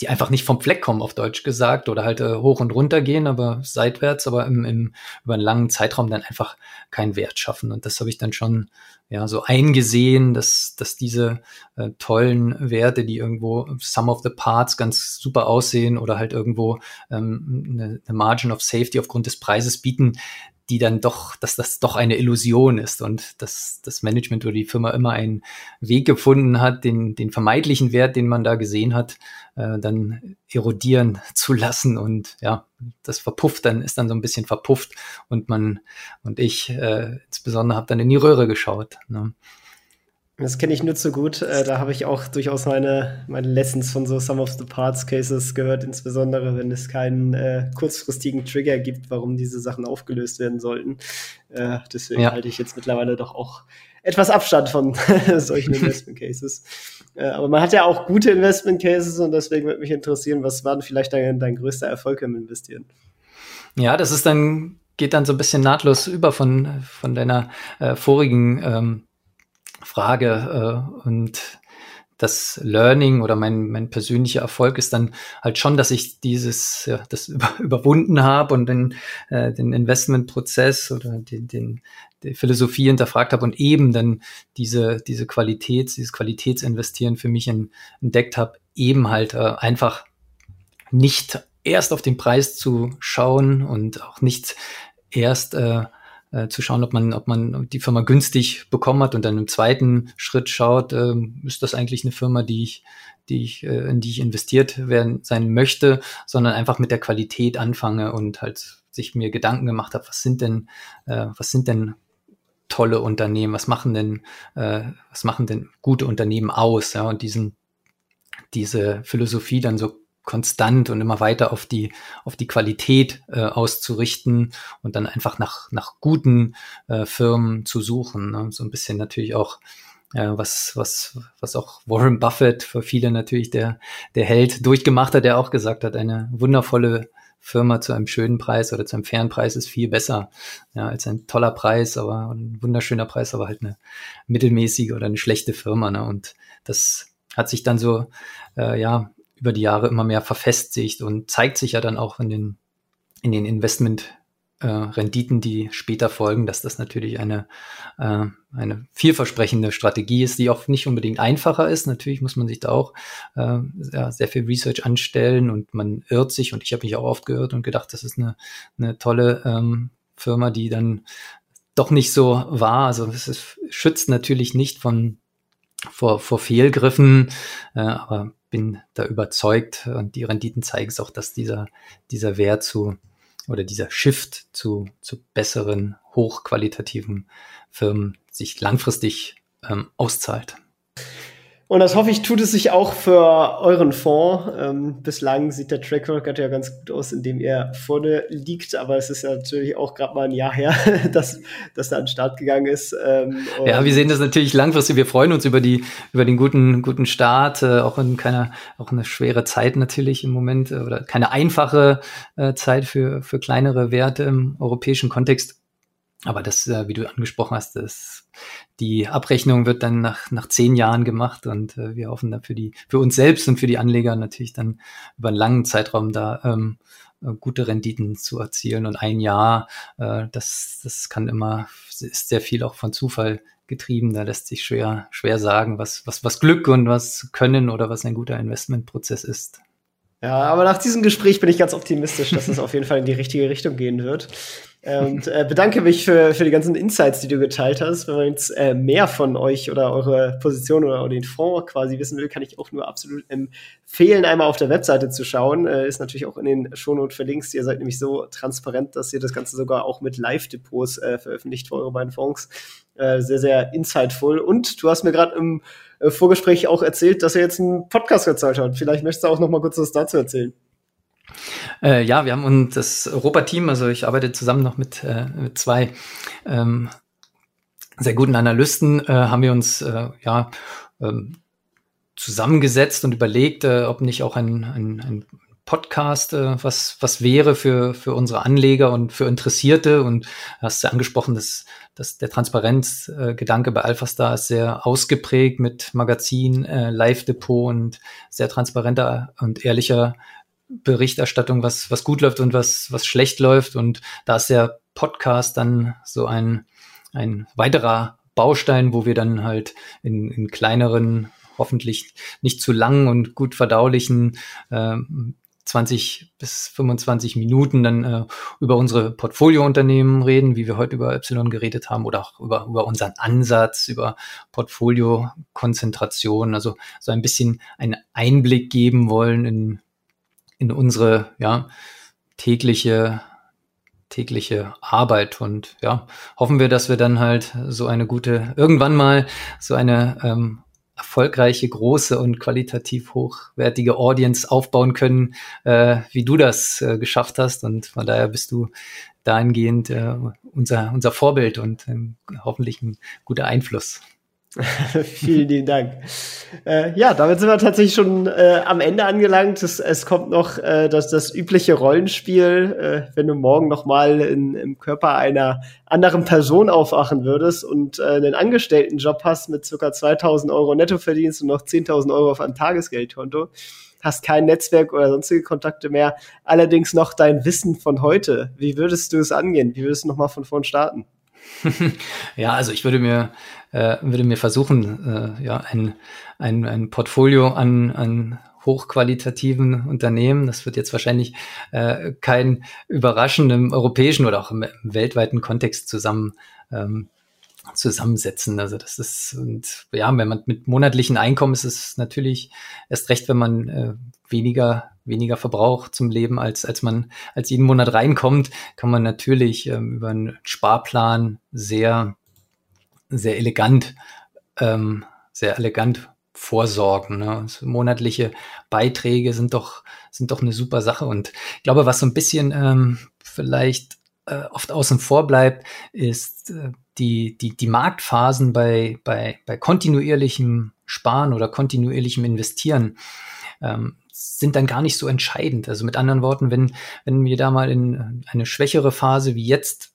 die einfach nicht vom Fleck kommen, auf Deutsch gesagt, oder halt äh, hoch und runter gehen, aber seitwärts, aber im, im, über einen langen Zeitraum dann einfach keinen Wert schaffen. Und das habe ich dann schon ja so eingesehen, dass, dass diese äh, tollen Werte, die irgendwo Sum of the Parts ganz super aussehen oder halt irgendwo ähm, eine, eine Margin of Safety aufgrund des Preises bieten, die dann doch, dass das doch eine Illusion ist und dass das Management oder die Firma immer einen Weg gefunden hat, den, den vermeidlichen Wert, den man da gesehen hat, äh, dann erodieren zu lassen und ja, das verpufft dann, ist dann so ein bisschen verpufft und man und ich äh, insbesondere habe dann in die Röhre geschaut. Ne? Das kenne ich nur zu gut. Äh, da habe ich auch durchaus meine, meine Lessons von so Some of the Parts Cases gehört, insbesondere wenn es keinen äh, kurzfristigen Trigger gibt, warum diese Sachen aufgelöst werden sollten. Äh, deswegen ja. halte ich jetzt mittlerweile doch auch etwas Abstand von *laughs* solchen Investment Cases. Äh, aber man hat ja auch gute Investment Cases und deswegen würde mich interessieren, was war denn vielleicht dein, dein größter Erfolg im Investieren? Ja, das ist dann, geht dann so ein bisschen nahtlos über von, von deiner äh, vorigen ähm, Frage. Äh, und das Learning oder mein, mein persönlicher Erfolg ist dann halt schon, dass ich dieses, ja, das *laughs* über, überwunden habe und den, äh, den Investmentprozess oder den, den, die Philosophie hinterfragt habe und eben dann diese, diese Qualität, dieses Qualitätsinvestieren für mich entdeckt habe, eben halt äh, einfach nicht erst auf den Preis zu schauen und auch nicht erst äh, äh, zu schauen, ob man, ob man die Firma günstig bekommen hat. Und dann im zweiten Schritt schaut, äh, ist das eigentlich eine Firma, die ich, die ich, äh, in die ich investiert werden sein möchte, sondern einfach mit der Qualität anfange und halt sich mir Gedanken gemacht habe, was sind denn, äh, was sind denn tolle Unternehmen, was machen denn, äh, was machen denn gute Unternehmen aus, ja, und diesen, diese Philosophie dann so konstant und immer weiter auf die, auf die Qualität äh, auszurichten und dann einfach nach, nach guten äh, Firmen zu suchen. Ne? So ein bisschen natürlich auch, äh, was, was, was auch Warren Buffett für viele natürlich der, der Held durchgemacht hat, der auch gesagt hat, eine wundervolle Firma zu einem schönen Preis oder zu einem fairen Preis ist viel besser ja, als ein toller Preis, aber ein wunderschöner Preis, aber halt eine mittelmäßige oder eine schlechte Firma. Ne? Und das hat sich dann so äh, ja über die Jahre immer mehr verfestigt und zeigt sich ja dann auch in den, in den Investment äh, Renditen, die später folgen, dass das natürlich eine, äh, eine vielversprechende Strategie ist, die auch nicht unbedingt einfacher ist. Natürlich muss man sich da auch äh, ja, sehr viel Research anstellen und man irrt sich und ich habe mich auch oft geirrt und gedacht, das ist eine, eine tolle ähm, Firma, die dann doch nicht so war. Also es ist, schützt natürlich nicht von vor, vor Fehlgriffen, äh, aber bin da überzeugt und die Renditen zeigen es auch, dass dieser, dieser Wert zu oder dieser Shift zu, zu besseren, hochqualitativen Firmen sich langfristig ähm, auszahlt. Und das hoffe ich, tut es sich auch für euren Fonds. Ähm, bislang sieht der Track Record ja ganz gut aus, indem er vorne liegt, aber es ist ja natürlich auch gerade mal ein Jahr her, *laughs* dass, dass er an den Start gegangen ist. Ähm, ja, wir sehen das natürlich langfristig. Wir freuen uns über die, über den guten, guten Start, äh, auch in keiner, auch eine schwere Zeit natürlich im Moment äh, oder keine einfache äh, Zeit für, für kleinere Werte im europäischen Kontext. Aber das, äh, wie du angesprochen hast, das, die Abrechnung wird dann nach, nach zehn Jahren gemacht und äh, wir hoffen da für die, für uns selbst und für die Anleger natürlich dann über einen langen Zeitraum da ähm, äh, gute Renditen zu erzielen. Und ein Jahr, äh, das, das kann immer, ist sehr viel auch von Zufall getrieben. Da lässt sich schwer, schwer sagen, was, was, was Glück und was Können oder was ein guter Investmentprozess ist. Ja, aber nach diesem Gespräch bin ich ganz optimistisch, dass es auf jeden Fall in die richtige Richtung gehen wird. Und äh, bedanke mich für, für die ganzen Insights, die du geteilt hast. Wenn man jetzt äh, mehr von euch oder eure Position oder, oder den Fonds quasi wissen will, kann ich auch nur absolut empfehlen, einmal auf der Webseite zu schauen. Äh, ist natürlich auch in den Shownotes verlinkt. Ihr seid nämlich so transparent, dass ihr das Ganze sogar auch mit Live-Depots äh, veröffentlicht für eure beiden Fonds. Äh, sehr, sehr insightful. Und du hast mir gerade im äh, Vorgespräch auch erzählt, dass er jetzt einen Podcast gezahlt hat. Vielleicht möchtest du auch noch mal kurz was dazu erzählen. Äh, ja, wir haben uns das Europa-Team, also ich arbeite zusammen noch mit, äh, mit zwei ähm, sehr guten Analysten, äh, haben wir uns äh, ja ähm, zusammengesetzt und überlegt, äh, ob nicht auch ein, ein, ein Podcast äh, was, was wäre für, für unsere Anleger und für Interessierte. Und hast ja angesprochen, dass, dass der Transparenzgedanke bei AlphaStar ist sehr ausgeprägt mit Magazin, Live-Depot und sehr transparenter und ehrlicher Berichterstattung, was, was gut läuft und was, was schlecht läuft. Und da ist der Podcast dann so ein, ein weiterer Baustein, wo wir dann halt in, in kleineren, hoffentlich nicht zu langen und gut verdaulichen äh, 20 bis 25 Minuten dann äh, über unsere Portfoliounternehmen reden, wie wir heute über Y geredet haben, oder auch über, über unseren Ansatz, über Portfoliokonzentration, also so ein bisschen einen Einblick geben wollen in in unsere ja, tägliche tägliche Arbeit und ja, hoffen wir, dass wir dann halt so eine gute, irgendwann mal so eine ähm, erfolgreiche, große und qualitativ hochwertige Audience aufbauen können, äh, wie du das äh, geschafft hast. Und von daher bist du dahingehend äh, unser, unser Vorbild und äh, hoffentlich ein guter Einfluss. *laughs* Vielen lieben Dank. Äh, ja, damit sind wir tatsächlich schon äh, am Ende angelangt. Es, es kommt noch äh, das, das übliche Rollenspiel, äh, wenn du morgen noch mal in, im Körper einer anderen Person aufwachen würdest und äh, einen Angestelltenjob hast mit circa 2000 Euro Nettoverdienst und noch 10.000 Euro auf einem Tagesgeldkonto, hast kein Netzwerk oder sonstige Kontakte mehr, allerdings noch dein Wissen von heute. Wie würdest du es angehen? Wie würdest du noch mal von vorn starten? *laughs* ja, also ich würde mir, äh, würde mir versuchen, äh, ja, ein, ein, ein Portfolio an, an hochqualitativen Unternehmen. Das wird jetzt wahrscheinlich äh, kein überraschendem europäischen oder auch im, im weltweiten Kontext zusammen ähm, zusammensetzen. Also das ist und ja, wenn man mit monatlichen Einkommen ist es natürlich erst recht, wenn man äh, weniger weniger Verbrauch zum Leben als als man als jeden Monat reinkommt, kann man natürlich ähm, über einen Sparplan sehr sehr elegant ähm, sehr elegant vorsorgen. Ne? Monatliche Beiträge sind doch sind doch eine super Sache und ich glaube, was so ein bisschen ähm, vielleicht äh, oft außen vor bleibt, ist äh, die, die, die Marktphasen bei, bei, bei kontinuierlichem Sparen oder kontinuierlichem Investieren ähm, sind dann gar nicht so entscheidend. Also mit anderen Worten, wenn, wenn wir da mal in eine schwächere Phase wie jetzt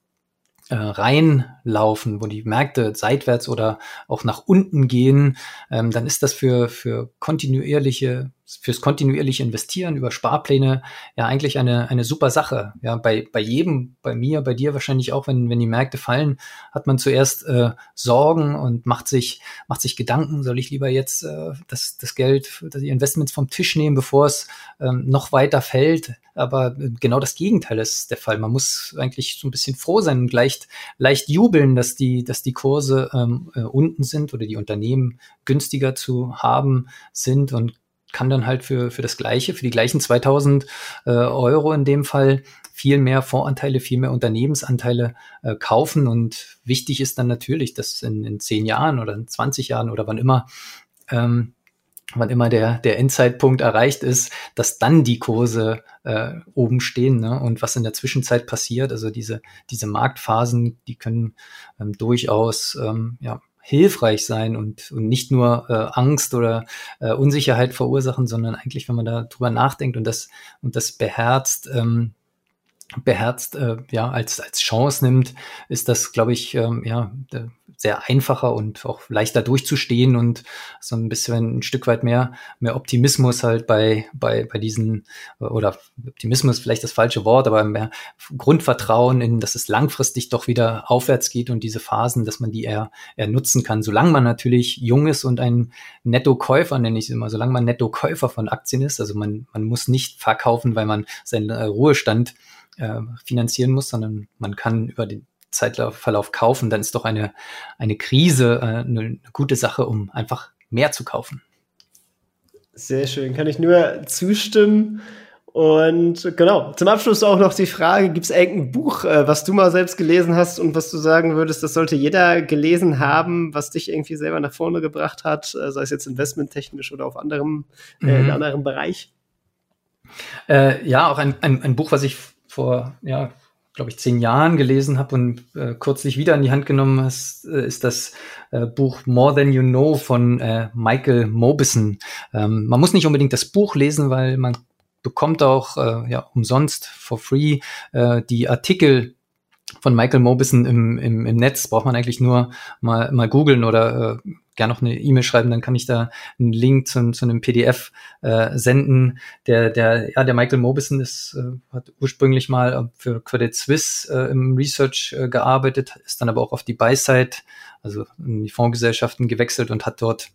äh, reinlaufen, wo die Märkte seitwärts oder auch nach unten gehen, ähm, dann ist das für, für kontinuierliche fürs kontinuierliche Investieren über Sparpläne ja eigentlich eine, eine super Sache. Ja, bei, bei jedem, bei mir, bei dir wahrscheinlich auch, wenn, wenn die Märkte fallen, hat man zuerst äh, Sorgen und macht sich, macht sich Gedanken, soll ich lieber jetzt äh, das, das Geld, die Investments vom Tisch nehmen, bevor es ähm, noch weiter fällt. Aber äh, genau das Gegenteil ist der Fall. Man muss eigentlich so ein bisschen froh sein und leicht, leicht jubeln, dass die, dass die Kurse ähm, äh, unten sind oder die Unternehmen günstiger zu haben sind und kann dann halt für, für das Gleiche, für die gleichen 2000 äh, Euro in dem Fall viel mehr Fondsanteile, viel mehr Unternehmensanteile äh, kaufen. Und wichtig ist dann natürlich, dass in, in zehn Jahren oder in 20 Jahren oder wann immer, ähm, wann immer der, der Endzeitpunkt erreicht ist, dass dann die Kurse äh, oben stehen. Ne? Und was in der Zwischenzeit passiert, also diese, diese Marktphasen, die können ähm, durchaus ähm, ja, hilfreich sein und, und nicht nur äh, Angst oder äh, Unsicherheit verursachen, sondern eigentlich, wenn man da drüber nachdenkt und das und das beherzt, ähm, beherzt äh, ja als als Chance nimmt, ist das, glaube ich, ähm, ja sehr einfacher und auch leichter durchzustehen und so ein bisschen ein Stück weit mehr mehr Optimismus halt bei bei bei diesen oder Optimismus vielleicht das falsche Wort, aber mehr Grundvertrauen in, dass es langfristig doch wieder aufwärts geht und diese Phasen, dass man die eher eher nutzen kann, solange man natürlich jung ist und ein Netto-Käufer nenne ich es immer, solange man Netto-Käufer von Aktien ist, also man man muss nicht verkaufen, weil man seinen äh, Ruhestand äh, finanzieren muss, sondern man kann über den Zeitverlauf kaufen, dann ist doch eine, eine Krise äh, eine, gute Sache, um einfach mehr zu kaufen. Sehr schön, kann ich nur zustimmen. Und genau, zum Abschluss auch noch die Frage, gibt es irgendein Buch, äh, was du mal selbst gelesen hast und was du sagen würdest, das sollte jeder gelesen haben, was dich irgendwie selber nach vorne gebracht hat, äh, sei es jetzt investmenttechnisch oder auf anderem, äh, mhm. in anderem Bereich? Äh, ja, auch ein, ein, ein Buch, was ich vor, ja, glaube ich, zehn Jahren gelesen habe und äh, kürzlich wieder in die Hand genommen hast, äh, ist das äh, Buch More Than You Know von äh, Michael Mobison. Ähm, man muss nicht unbedingt das Buch lesen, weil man bekommt auch äh, ja, umsonst for free äh, die Artikel von Michael Mobison im, im, im Netz. Braucht man eigentlich nur mal, mal googeln oder äh, gerne noch eine E-Mail schreiben, dann kann ich da einen Link zu, zu einem PDF äh, senden. Der, der, ja, der Michael Mobison ist, äh, hat ursprünglich mal für Credit Suisse äh, im Research äh, gearbeitet, ist dann aber auch auf die Buy-Side, also in die Fondsgesellschaften gewechselt und hat dort,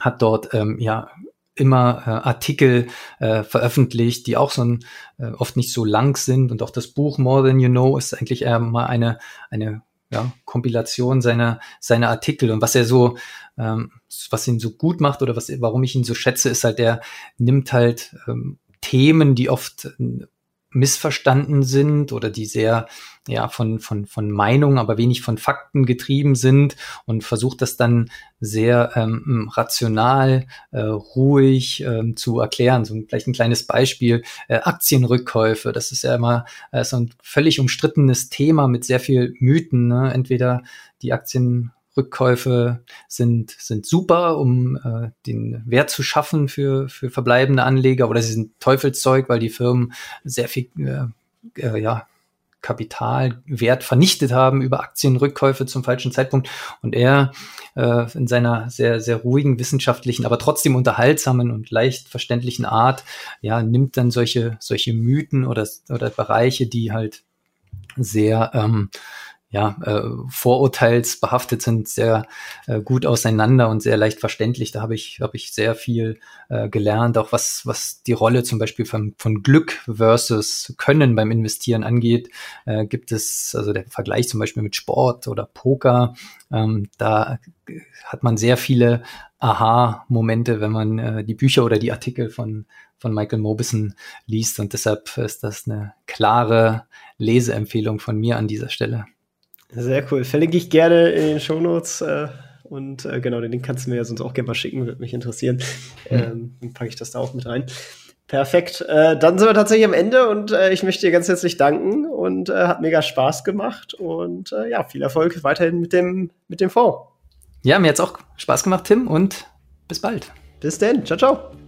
hat dort ähm, ja immer äh, Artikel äh, veröffentlicht, die auch so ein, äh, oft nicht so lang sind und auch das Buch More Than You Know ist eigentlich eher mal eine eine ja, Kompilation seiner, seiner Artikel. Und was er so, ähm, was ihn so gut macht oder was, warum ich ihn so schätze, ist halt, der nimmt halt ähm, Themen, die oft missverstanden sind oder die sehr ja von von von Meinung, aber wenig von Fakten getrieben sind und versucht das dann sehr ähm, rational, äh, ruhig ähm, zu erklären. So vielleicht ein kleines Beispiel: äh, Aktienrückkäufe. Das ist ja immer äh, so ein völlig umstrittenes Thema mit sehr viel Mythen. Ne? Entweder die Aktien Rückkäufe sind, sind super, um äh, den Wert zu schaffen für, für verbleibende Anleger oder sie sind Teufelszeug, weil die Firmen sehr viel äh, äh, ja, Kapitalwert vernichtet haben über Aktienrückkäufe zum falschen Zeitpunkt. Und er äh, in seiner sehr, sehr ruhigen, wissenschaftlichen, aber trotzdem unterhaltsamen und leicht verständlichen Art, ja, nimmt dann solche, solche Mythen oder, oder Bereiche, die halt sehr ähm, ja, äh, vorurteilsbehaftet sind, sehr äh, gut auseinander und sehr leicht verständlich. Da habe ich, hab ich sehr viel äh, gelernt, auch was, was die Rolle zum Beispiel von, von Glück versus Können beim Investieren angeht. Äh, gibt es, also der Vergleich zum Beispiel mit Sport oder Poker, ähm, da hat man sehr viele Aha-Momente, wenn man äh, die Bücher oder die Artikel von, von Michael Mobison liest. Und deshalb ist das eine klare Leseempfehlung von mir an dieser Stelle. Sehr cool. Verlinke ich gerne in den Shownotes. Äh, und äh, genau, den Link kannst du mir ja sonst auch gerne mal schicken, würde mich interessieren. Mhm. Ähm, dann packe ich das da auch mit rein. Perfekt. Äh, dann sind wir tatsächlich am Ende und äh, ich möchte dir ganz herzlich danken und äh, hat mega Spaß gemacht und äh, ja, viel Erfolg weiterhin mit dem, mit dem Fonds. Ja, mir hat's auch Spaß gemacht, Tim, und bis bald. Bis denn. Ciao, ciao.